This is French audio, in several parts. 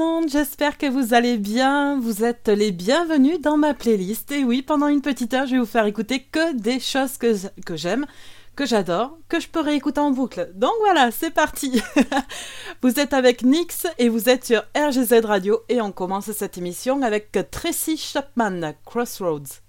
monde, j'espère que vous allez bien. Vous êtes les bienvenus dans ma playlist. Et oui, pendant une petite heure, je vais vous faire écouter que des choses que, que j'aime, que j'adore, que je peux réécouter en boucle. Donc voilà, c'est parti. vous êtes avec Nix et vous êtes sur RGZ Radio et on commence cette émission avec Tracy Chapman, Crossroads.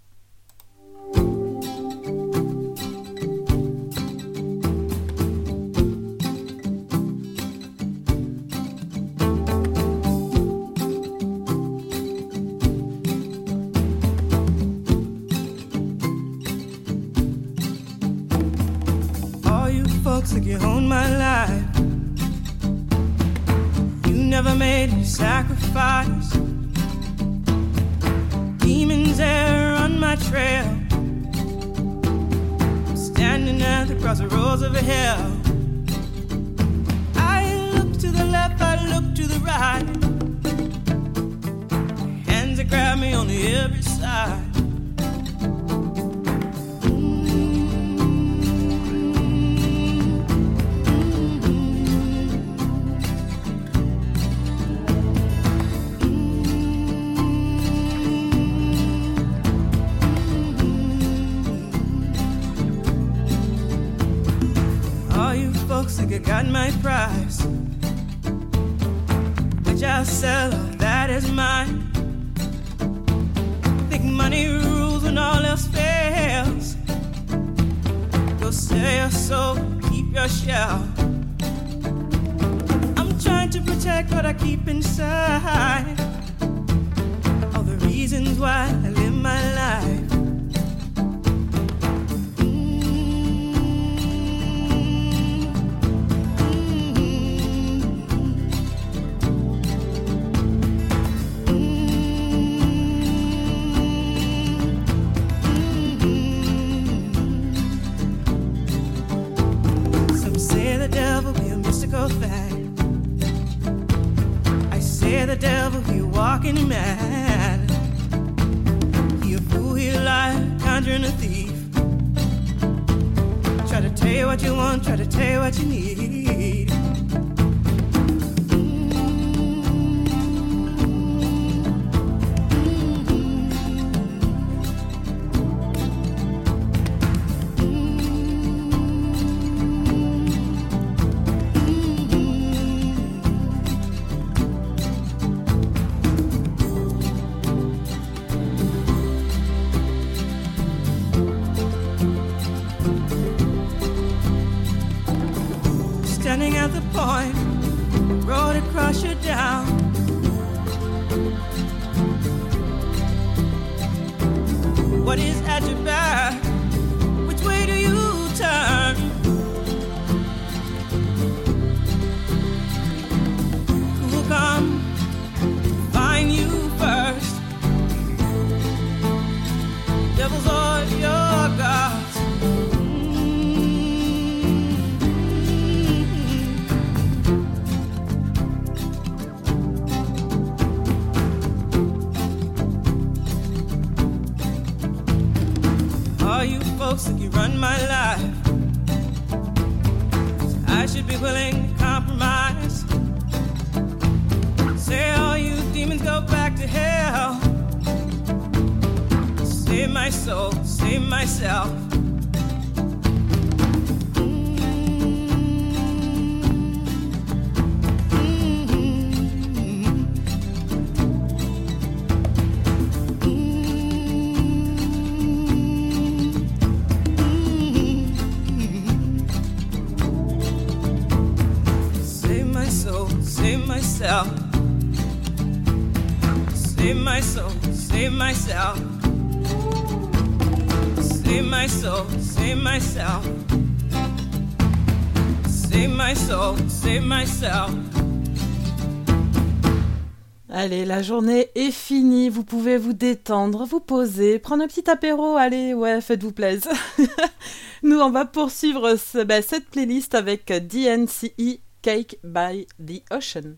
Never made any sacrifice. Demons there on my trail. Standing at the crossroads of hell. I look to the left, I look to the right. Hands that grab me on every side. Got my prize. Which I'll sell, that is mine. Think money rules when all else fails. Go sell your soul, keep your shell. I'm trying to protect what I keep inside. All the reasons why I live my life. Devil, he a mystical thing. I say the devil a walking mad. He a fool, he a liar, conjuring a thief. Try to tell you what you want, try to tell you what you need. Allez, la journée est finie, vous pouvez vous détendre, vous poser, prendre un petit apéro, allez, ouais, faites-vous plaisir. Nous, on va poursuivre ben, cette playlist avec DNCE Cake by the Ocean.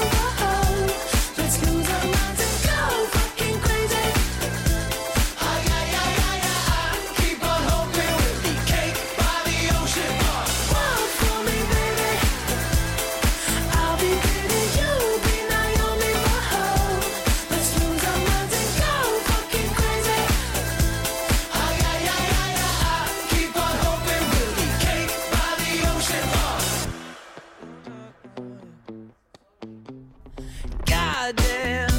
Damn.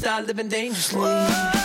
start living dangerously. Whoa.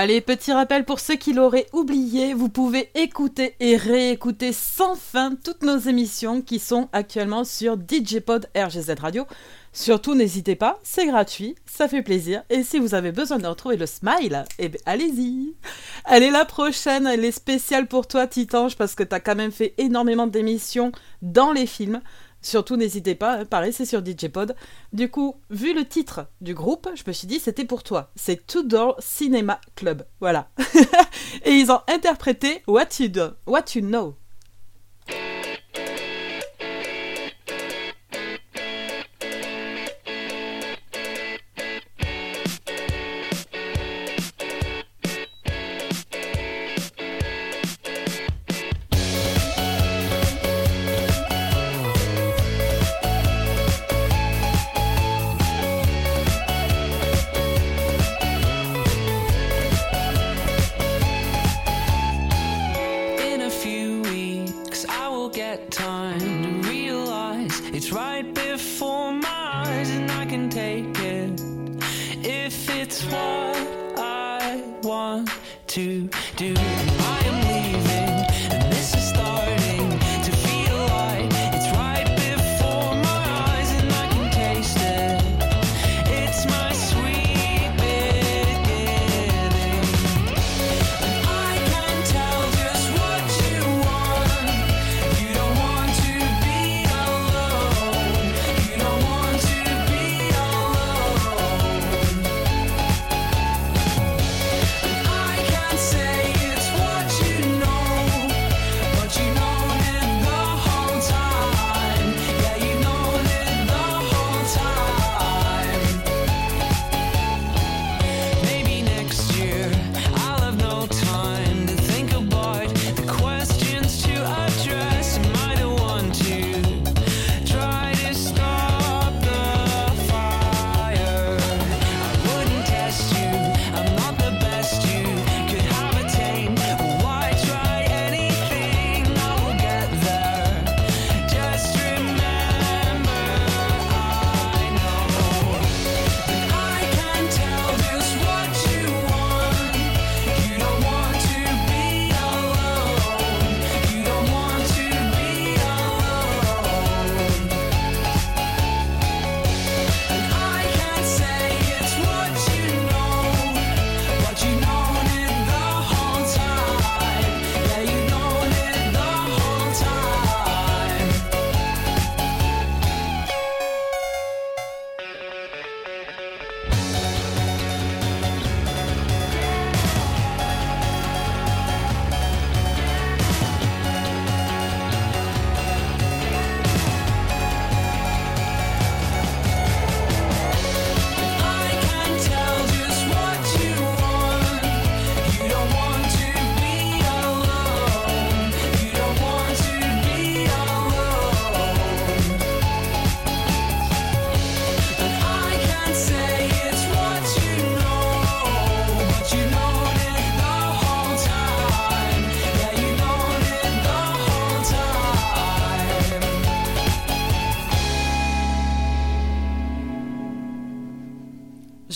Allez, petit rappel pour ceux qui l'auraient oublié, vous pouvez écouter et réécouter sans fin toutes nos émissions qui sont actuellement sur DJPod RGZ Radio. Surtout, n'hésitez pas, c'est gratuit, ça fait plaisir. Et si vous avez besoin de retrouver le smile, eh ben, allez-y. Allez, la prochaine, elle est spéciale pour toi, Titange, parce que t'as quand même fait énormément d'émissions dans les films. Surtout, n'hésitez pas, hein, pareil, c'est sur DJ Pod. Du coup, vu le titre du groupe, je me suis dit, c'était pour toi. C'est Two Door Cinema Club. Voilà. Et ils ont interprété What You, Do, What you Know.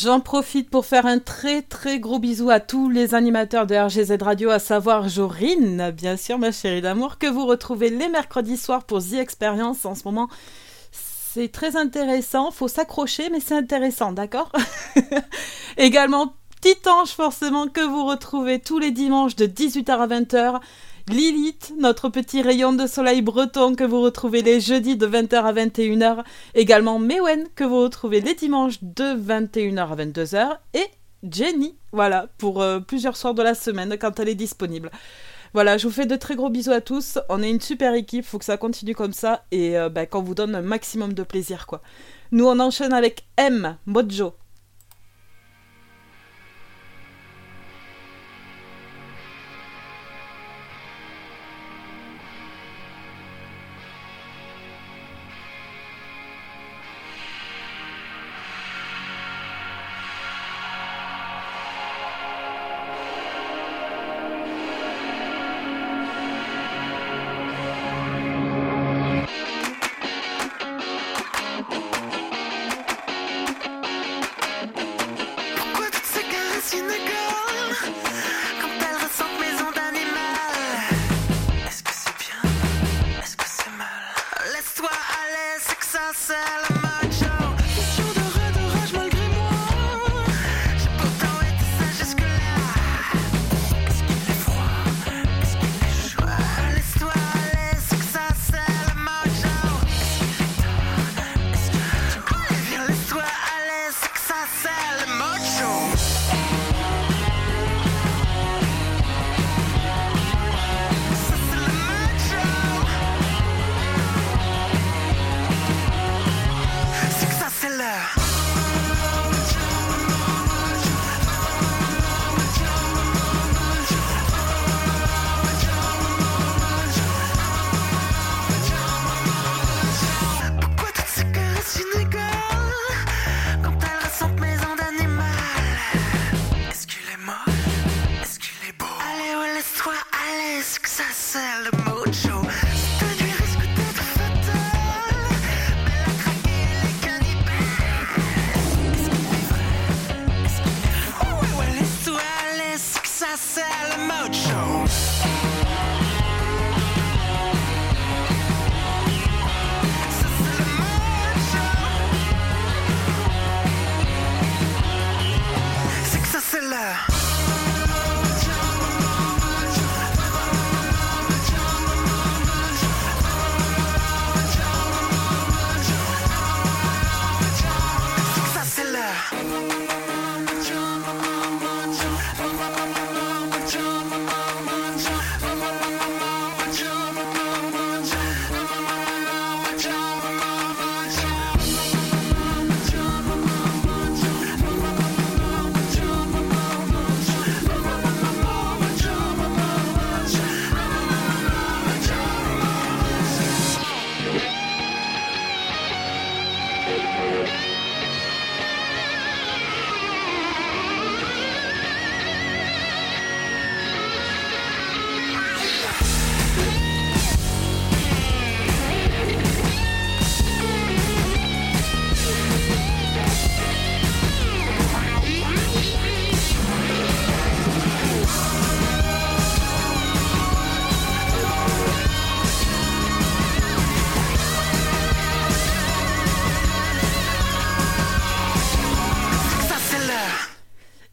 J'en profite pour faire un très très gros bisou à tous les animateurs de RGZ Radio, à savoir Jorine, bien sûr, ma chérie d'amour, que vous retrouvez les mercredis soirs pour The Experience en ce moment. C'est très intéressant, faut s'accrocher, mais c'est intéressant, d'accord? Également, Petit Ange, forcément, que vous retrouvez tous les dimanches de 18h à 20h. Lilith, notre petit rayon de soleil breton que vous retrouvez les jeudis de 20h à 21h. Également Mewen que vous retrouvez les dimanches de 21h à 22h. Et Jenny, voilà, pour euh, plusieurs soirs de la semaine quand elle est disponible. Voilà, je vous fais de très gros bisous à tous. On est une super équipe, faut que ça continue comme ça et euh, bah, qu'on vous donne un maximum de plaisir quoi. Nous on enchaîne avec M, Mojo.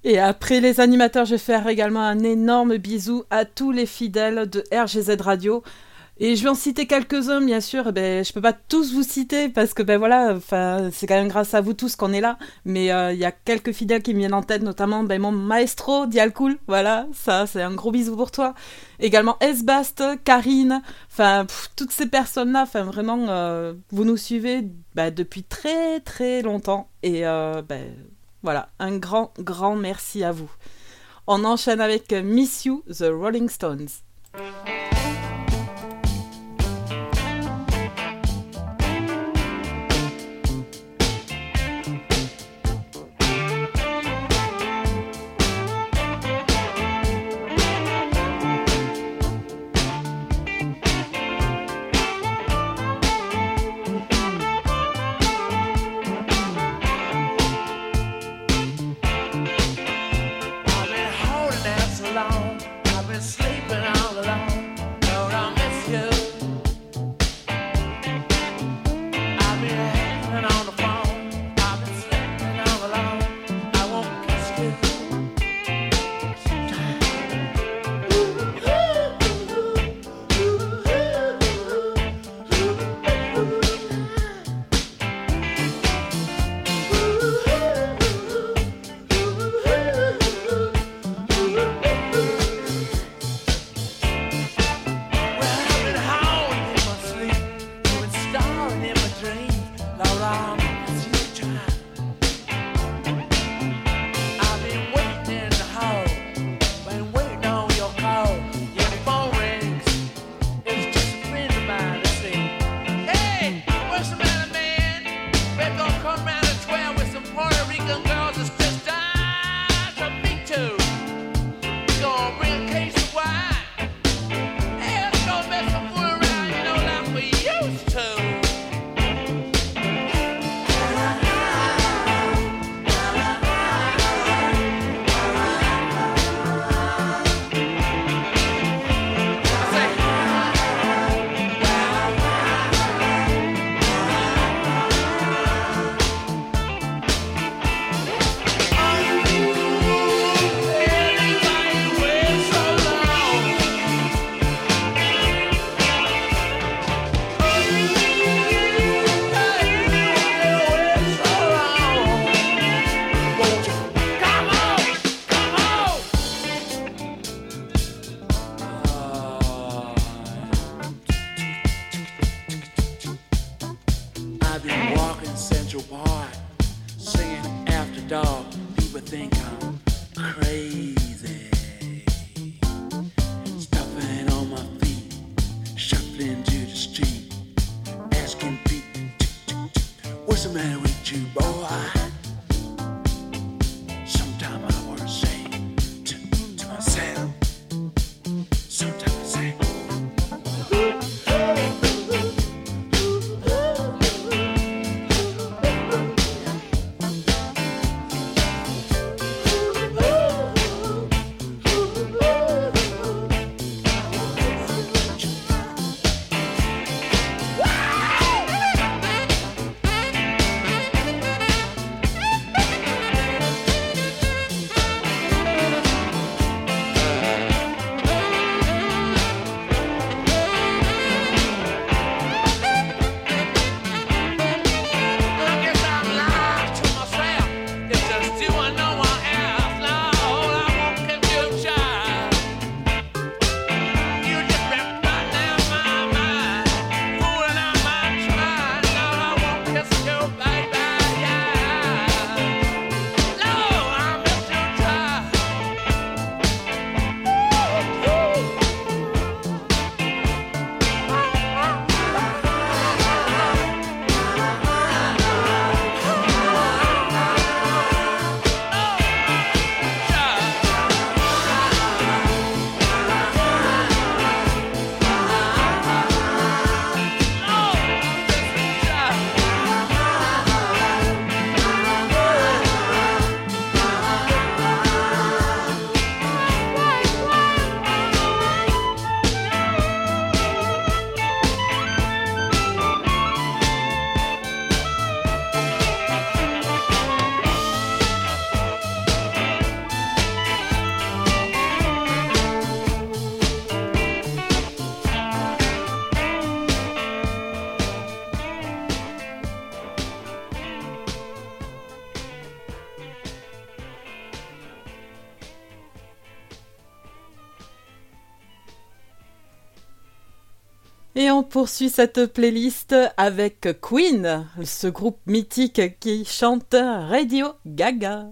Et après les animateurs, je vais faire également un énorme bisou à tous les fidèles de RGZ Radio. Et je vais en citer quelques-uns, bien sûr. Eh Ben, je peux pas tous vous citer parce que ben voilà, c'est quand même grâce à vous tous qu'on est là. Mais euh, il y a quelques fidèles qui me viennent en tête, notamment ben, mon maestro Dialcool. Voilà, ça, c'est un gros bisou pour toi. Également Esbast, Karine, enfin toutes ces personnes-là. Enfin vraiment, euh, vous nous suivez ben, depuis très très longtemps. Et euh, ben voilà, un grand grand merci à vous. On enchaîne avec Miss You, The Rolling Stones. poursuit cette playlist avec Queen, ce groupe mythique qui chante Radio Gaga.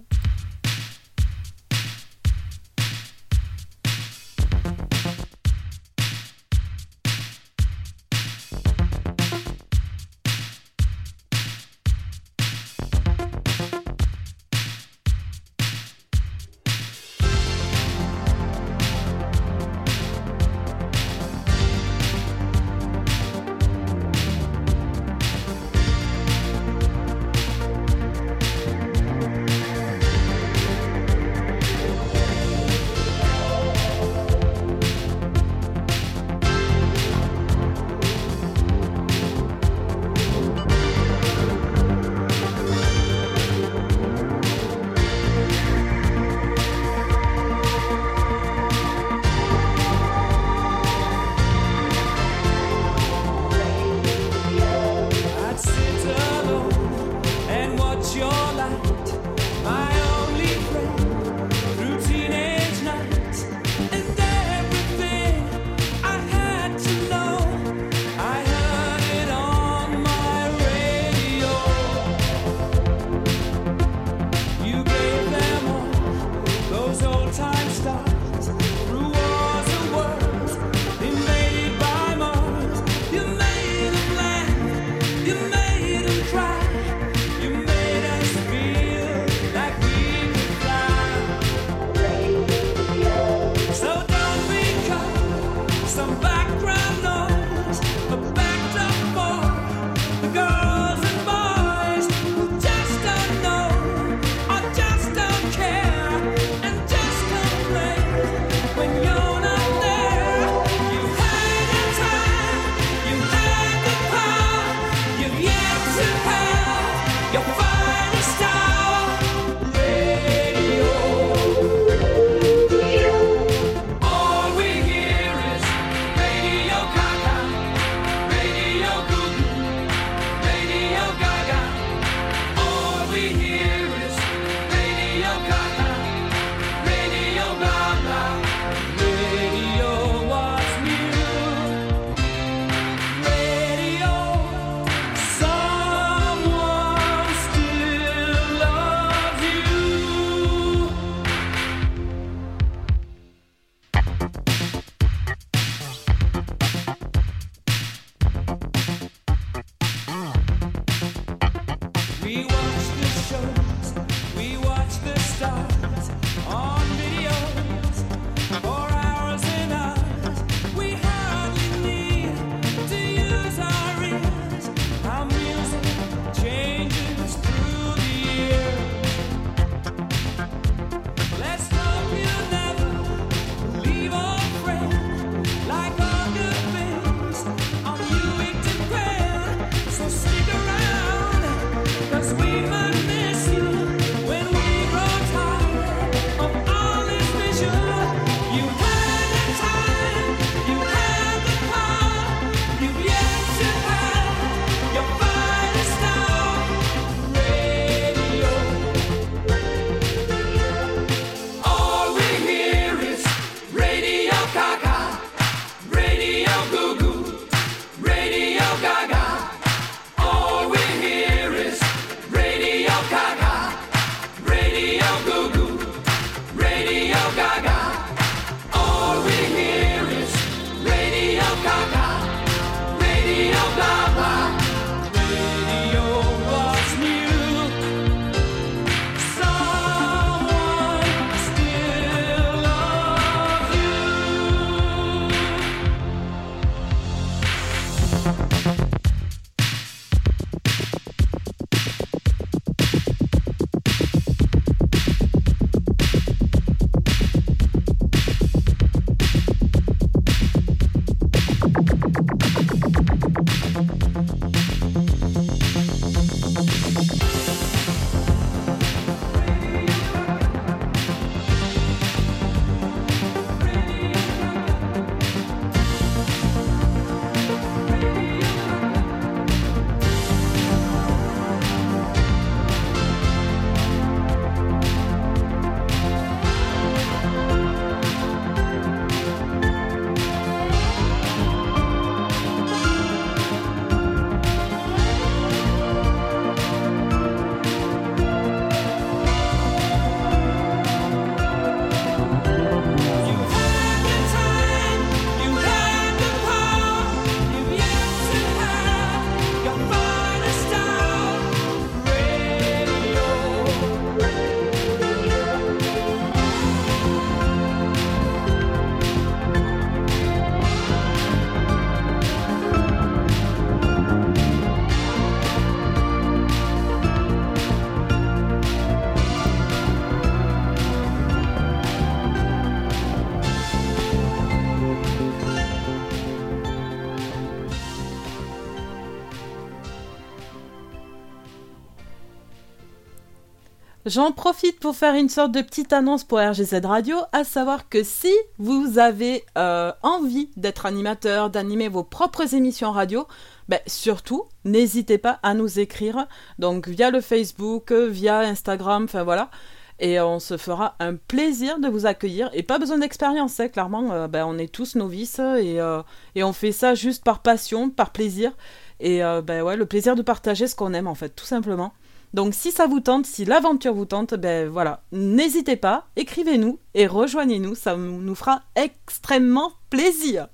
J'en profite pour faire une sorte de petite annonce pour RGZ Radio, à savoir que si vous avez euh, envie d'être animateur, d'animer vos propres émissions radio, ben, surtout, n'hésitez pas à nous écrire, donc via le Facebook, via Instagram, enfin voilà. Et on se fera un plaisir de vous accueillir. Et pas besoin d'expérience, hein, clairement, euh, ben, on est tous novices et, euh, et on fait ça juste par passion, par plaisir. Et ben le plaisir de partager ce qu'on aime en fait, tout simplement. Donc si ça vous tente, si l'aventure vous tente, ben voilà, n'hésitez pas, écrivez-nous et rejoignez-nous, ça nous fera extrêmement plaisir.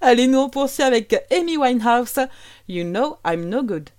Allez, nous on poursuit avec Amy Winehouse, You Know I'm No Good.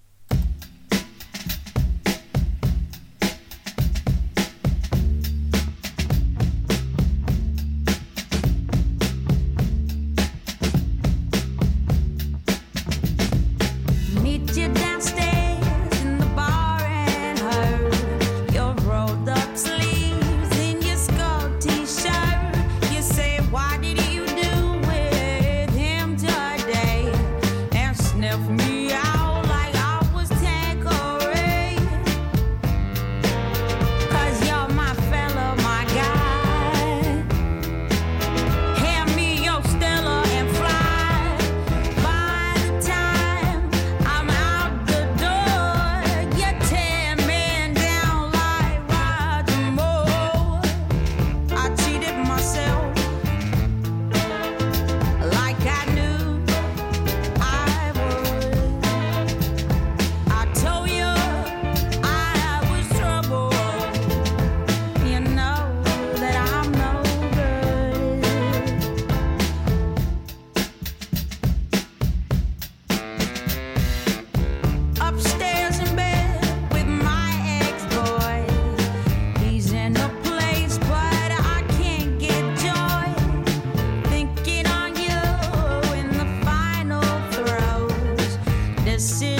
blessed.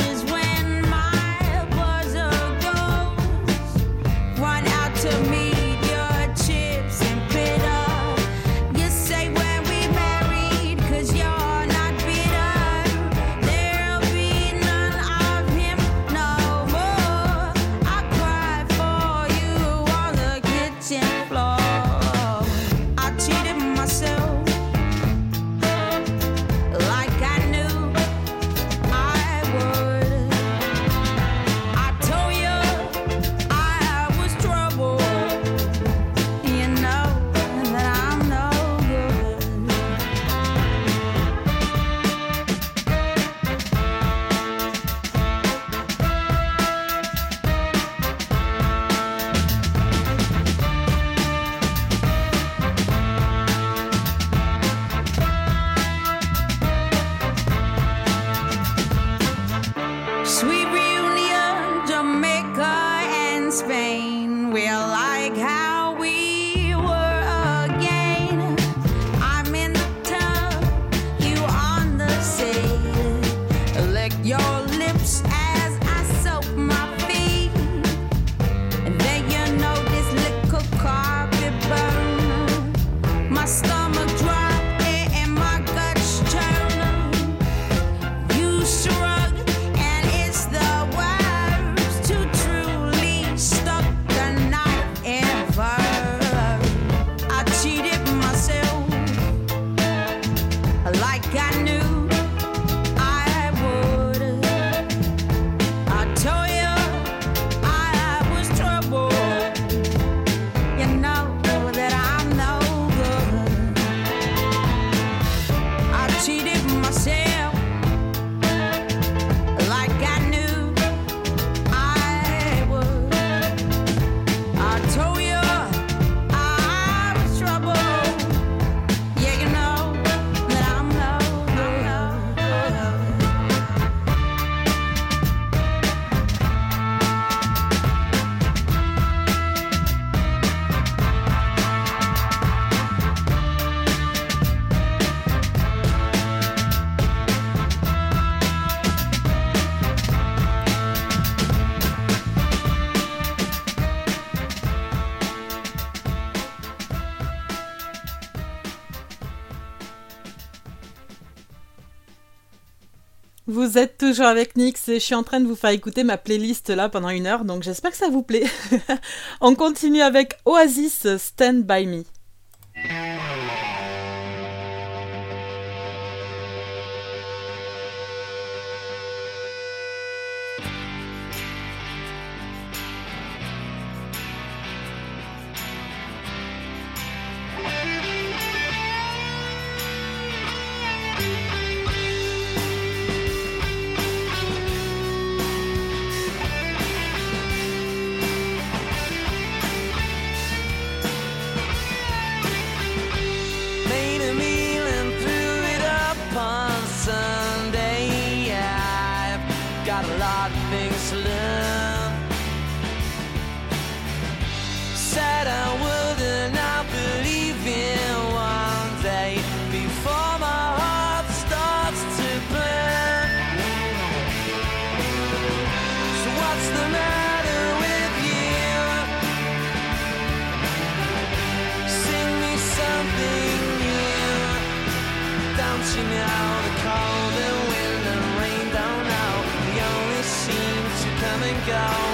vous êtes toujours avec Nix et je suis en train de vous faire écouter ma playlist là pendant une heure, donc j'espère que ça vous plaît. On continue avec Oasis Stand By Me. go.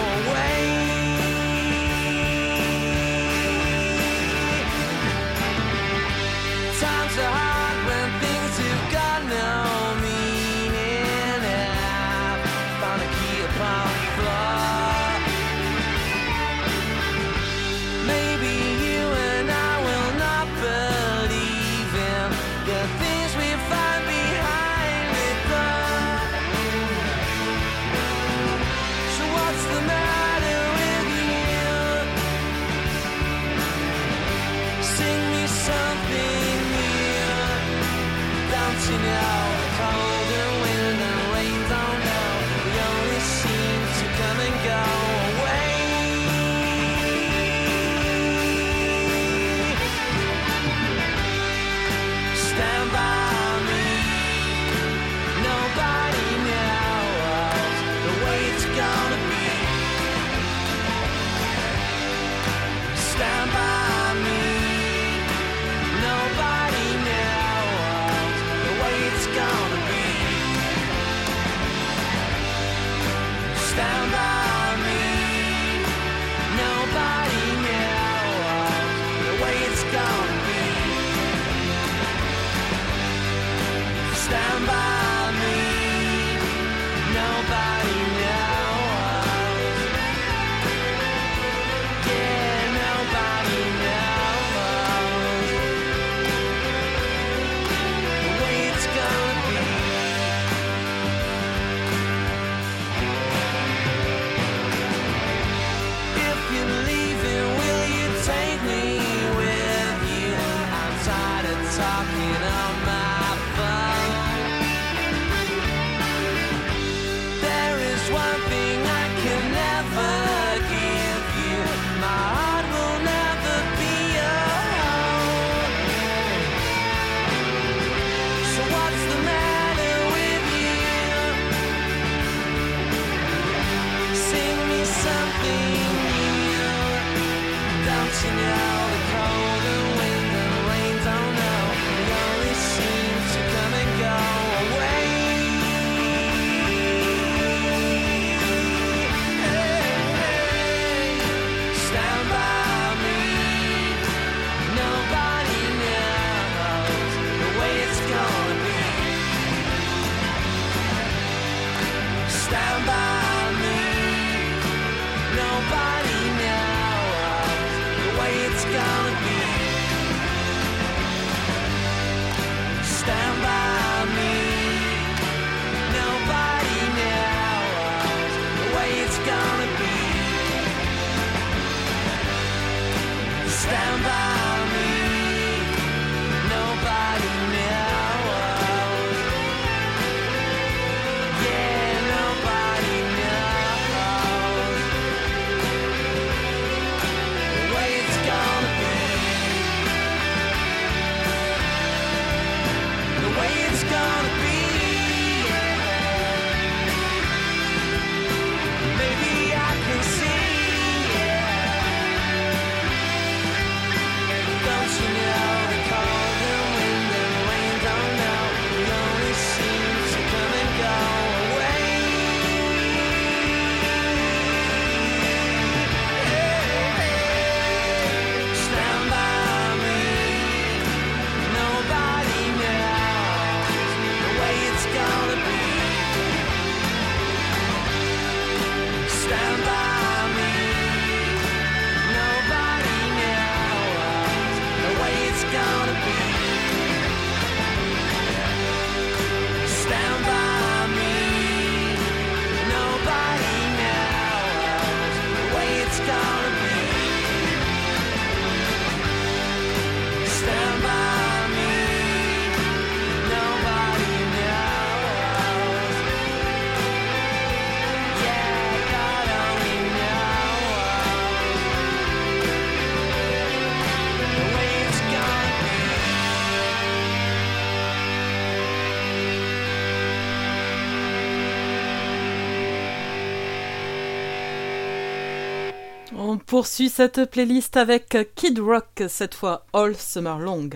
poursuit cette playlist avec Kid Rock, cette fois All Summer Long.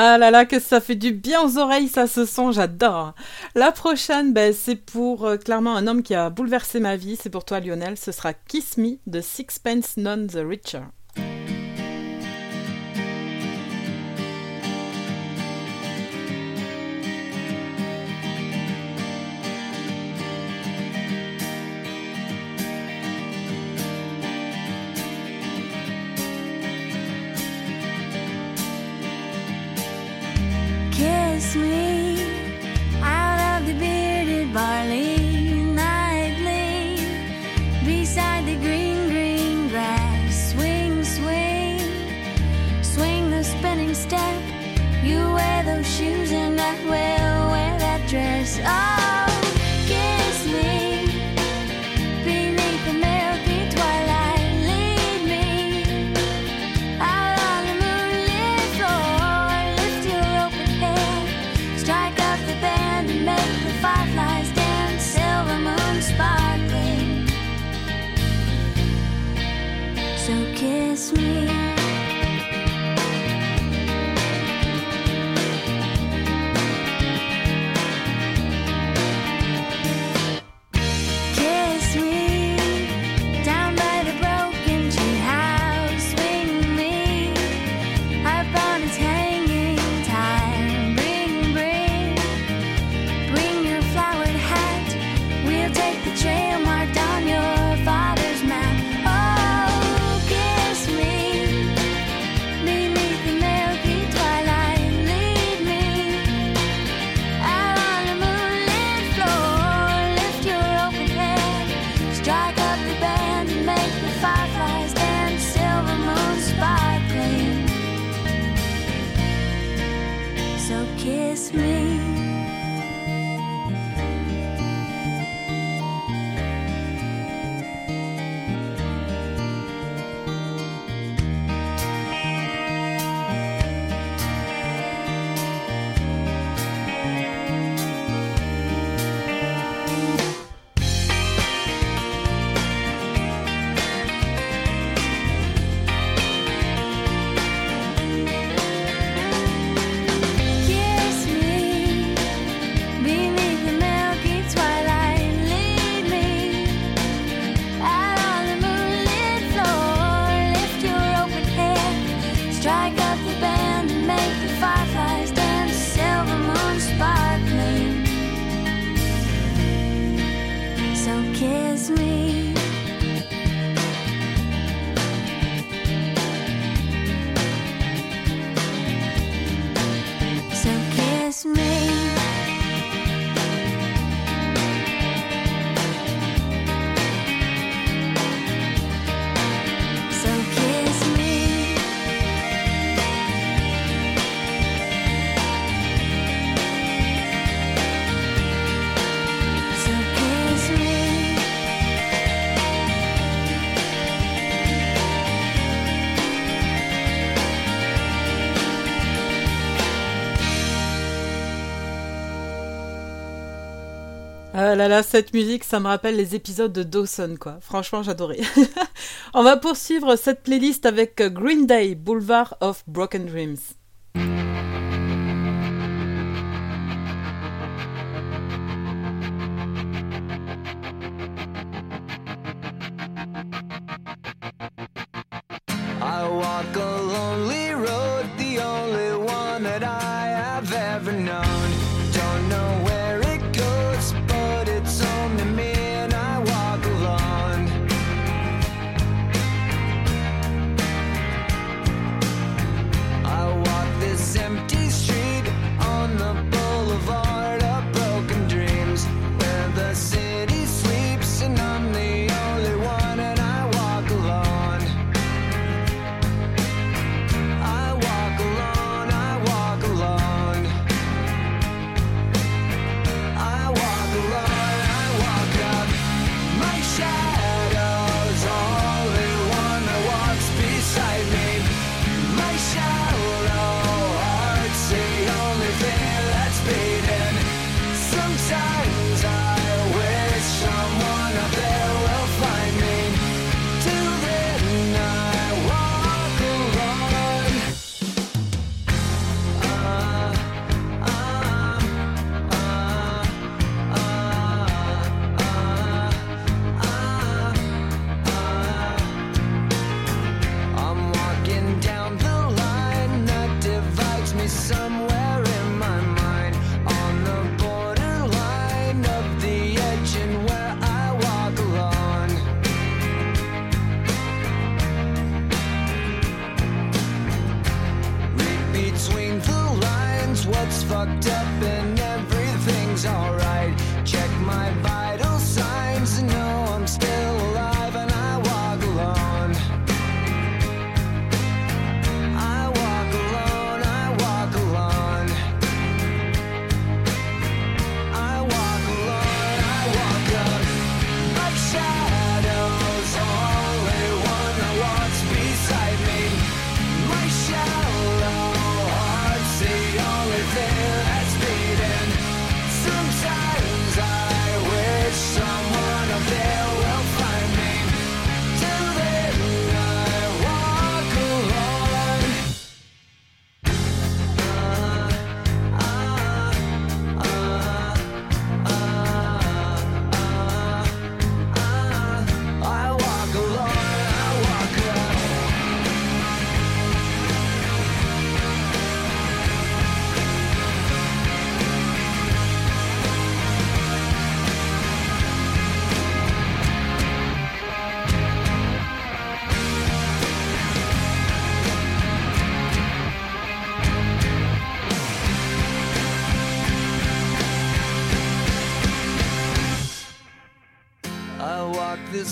Ah là là, que ça fait du bien aux oreilles, ça, ce son, j'adore. La prochaine, ben, c'est pour euh, clairement un homme qui a bouleversé ma vie. C'est pour toi, Lionel. Ce sera Kiss Me de Sixpence None the Richer. là cette musique, ça me rappelle les épisodes de Dawson, quoi. Franchement, j'adorais. On va poursuivre cette playlist avec Green Day, Boulevard of Broken Dreams.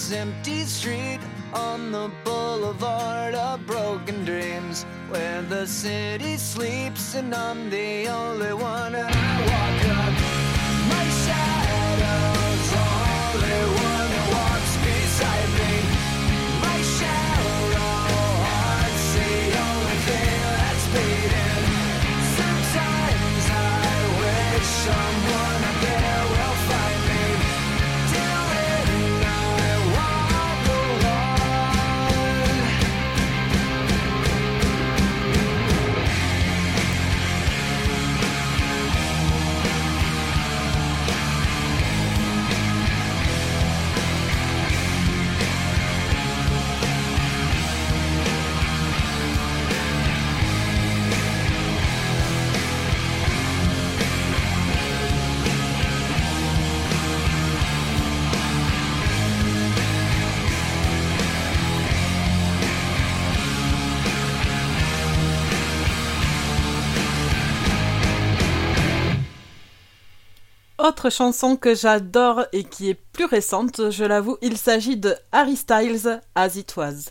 this empty street on the boulevard of broken dreams where the sin autre chanson que j'adore et qui est plus récente, je l'avoue, il s'agit de Harry Styles, As It Was.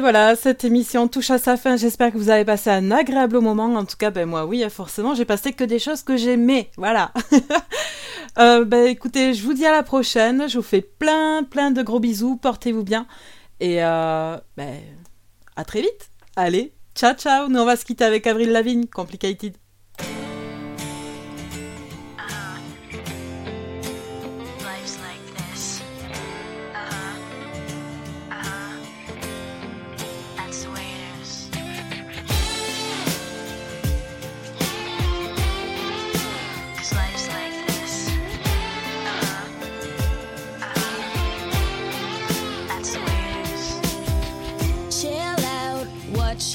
Voilà, cette émission touche à sa fin. J'espère que vous avez passé un agréable moment. En tout cas, ben, moi, oui, forcément, j'ai passé que des choses que j'aimais. Voilà. Euh, ben écoutez, je vous dis à la prochaine. Je vous fais plein, plein de gros bisous. Portez-vous bien. Et euh, ben, à très vite. Allez, ciao, ciao. Nous, on va se quitter avec Avril Lavigne, Complicated.